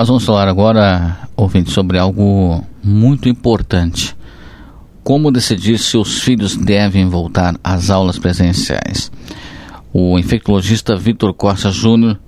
Nós vamos falar agora, ouvinte, sobre algo muito importante. Como decidir se os filhos devem voltar às aulas presenciais? O infectologista Vitor Costa Júnior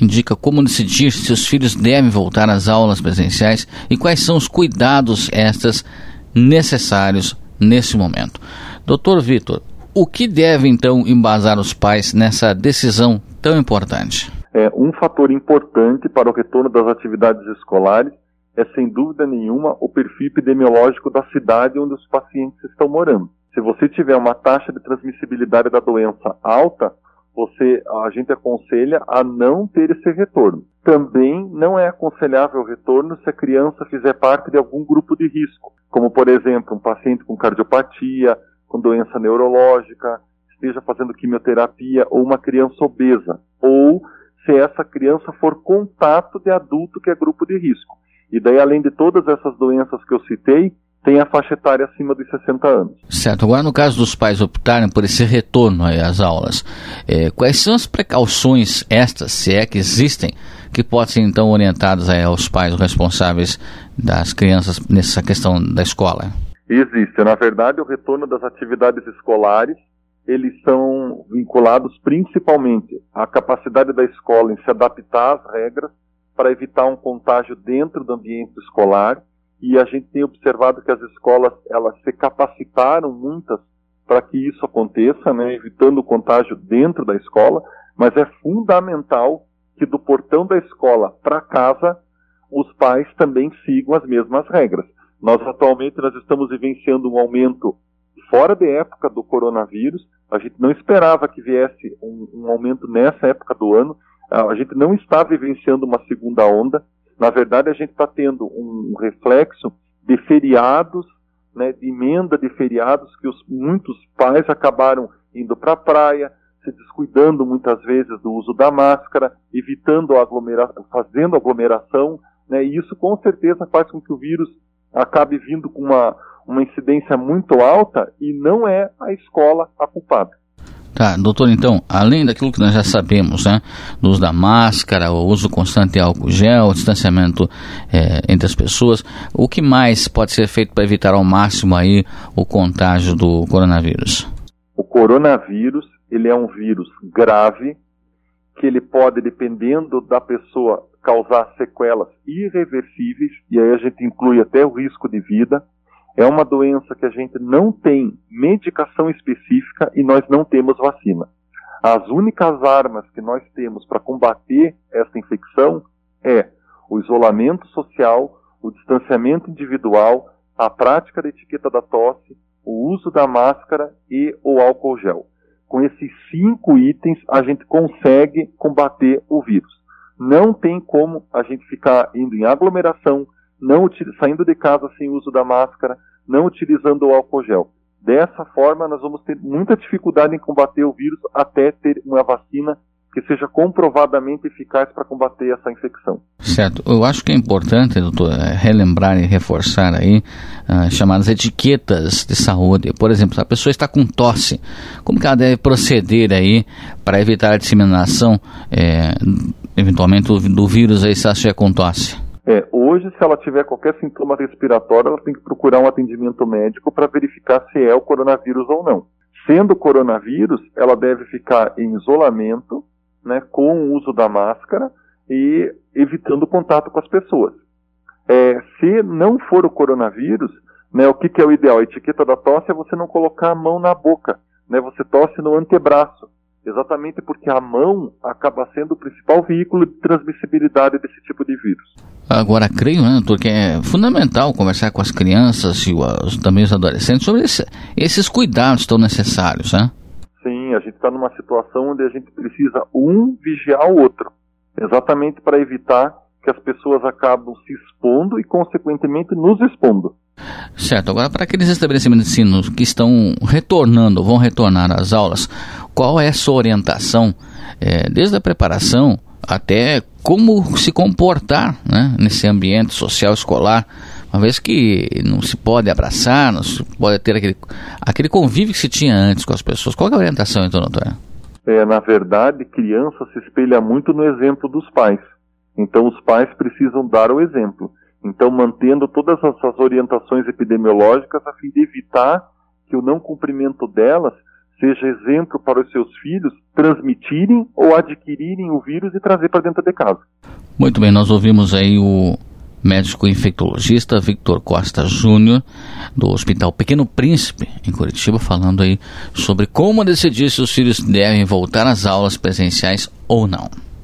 indica como decidir se os filhos devem voltar às aulas presenciais e quais são os cuidados estas necessários nesse momento. Doutor Vitor, o que deve então embasar os pais nessa decisão tão importante? É, um fator importante para o retorno das atividades escolares é, sem dúvida nenhuma, o perfil epidemiológico da cidade onde os pacientes estão morando. Se você tiver uma taxa de transmissibilidade da doença alta, você, a gente aconselha a não ter esse retorno. Também não é aconselhável o retorno se a criança fizer parte de algum grupo de risco, como por exemplo, um paciente com cardiopatia, com doença neurológica, esteja fazendo quimioterapia ou uma criança obesa, ou se essa criança for contato de adulto que é grupo de risco. E daí, além de todas essas doenças que eu citei, tem a faixa etária acima de 60 anos. Certo. Agora, no caso dos pais optarem por esse retorno às aulas, é, quais são as precauções estas, se é que existem, que podem ser então orientadas aí, aos pais responsáveis das crianças nessa questão da escola? Existe. Na verdade, o retorno das atividades escolares, eles são vinculados principalmente à capacidade da escola em se adaptar às regras para evitar um contágio dentro do ambiente escolar e a gente tem observado que as escolas elas se capacitaram muitas para que isso aconteça, né, evitando o contágio dentro da escola, mas é fundamental que do portão da escola para casa os pais também sigam as mesmas regras. Nós atualmente nós estamos vivenciando um aumento fora de época do coronavírus. A gente não esperava que viesse um, um aumento nessa época do ano. A gente não está vivenciando uma segunda onda. Na verdade, a gente está tendo um reflexo de feriados, né, de emenda de feriados, que os, muitos pais acabaram indo para a praia, se descuidando muitas vezes do uso da máscara, evitando aglomeração, fazendo aglomeração, né, e isso com certeza faz com que o vírus acabe vindo com uma, uma incidência muito alta e não é a escola a culpada. Tá, doutor, então, além daquilo que nós já sabemos, né, do uso da máscara, o uso constante de álcool gel, o distanciamento é, entre as pessoas, o que mais pode ser feito para evitar ao máximo aí o contágio do coronavírus? O coronavírus, ele é um vírus grave, que ele pode, dependendo da pessoa, causar sequelas irreversíveis, e aí a gente inclui até o risco de vida, é uma doença que a gente não tem medicação específica e nós não temos vacina. As únicas armas que nós temos para combater essa infecção é o isolamento social, o distanciamento individual, a prática da etiqueta da tosse, o uso da máscara e o álcool gel. Com esses cinco itens, a gente consegue combater o vírus. Não tem como a gente ficar indo em aglomeração, não saindo de casa sem uso da máscara, não utilizando o álcool gel. Dessa forma, nós vamos ter muita dificuldade em combater o vírus até ter uma vacina que seja comprovadamente eficaz para combater essa infecção. Certo. Eu acho que é importante, doutor, é, relembrar e reforçar aí uh, chamadas etiquetas de saúde. Por exemplo, se a pessoa está com tosse, como que ela deve proceder aí para evitar a disseminação, é, eventualmente, do, vírus aí se ela estiver com tosse? É, hoje, se ela tiver qualquer sintoma respiratório, ela tem que procurar um atendimento médico para verificar se é o coronavírus ou não. Sendo coronavírus, ela deve ficar em isolamento, né, com o uso da máscara e evitando contato com as pessoas. É, se não for o coronavírus, né, o que, que, é o ideal? A etiqueta da tosse é você não colocar a mão na boca, né, você tosse no antebraço exatamente porque a mão acaba sendo o principal veículo de transmissibilidade desse tipo de vírus. Agora, creio, né, doutor, que é fundamental conversar com as crianças e os, também os adolescentes sobre esse, esses cuidados tão necessários, né? Sim, a gente está numa situação onde a gente precisa um vigiar o outro, exatamente para evitar que as pessoas acabam se expondo e, consequentemente, nos expondo. Certo. Agora, para aqueles estabelecimentos de ensino que estão retornando, vão retornar às aulas, qual é a sua orientação, é, desde a preparação até como se comportar né, nesse ambiente social escolar, uma vez que não se pode abraçar, não se pode ter aquele, aquele convívio que se tinha antes com as pessoas. Qual é a orientação, então, doutora? É, na verdade, criança se espelha muito no exemplo dos pais. Então, os pais precisam dar o exemplo. Então, mantendo todas essas orientações epidemiológicas a fim de evitar que o não cumprimento delas seja exemplo para os seus filhos transmitirem ou adquirirem o vírus e trazer para dentro de casa. Muito bem, nós ouvimos aí o médico infectologista Victor Costa Júnior, do Hospital Pequeno Príncipe, em Curitiba, falando aí sobre como decidir se os filhos devem voltar às aulas presenciais ou não.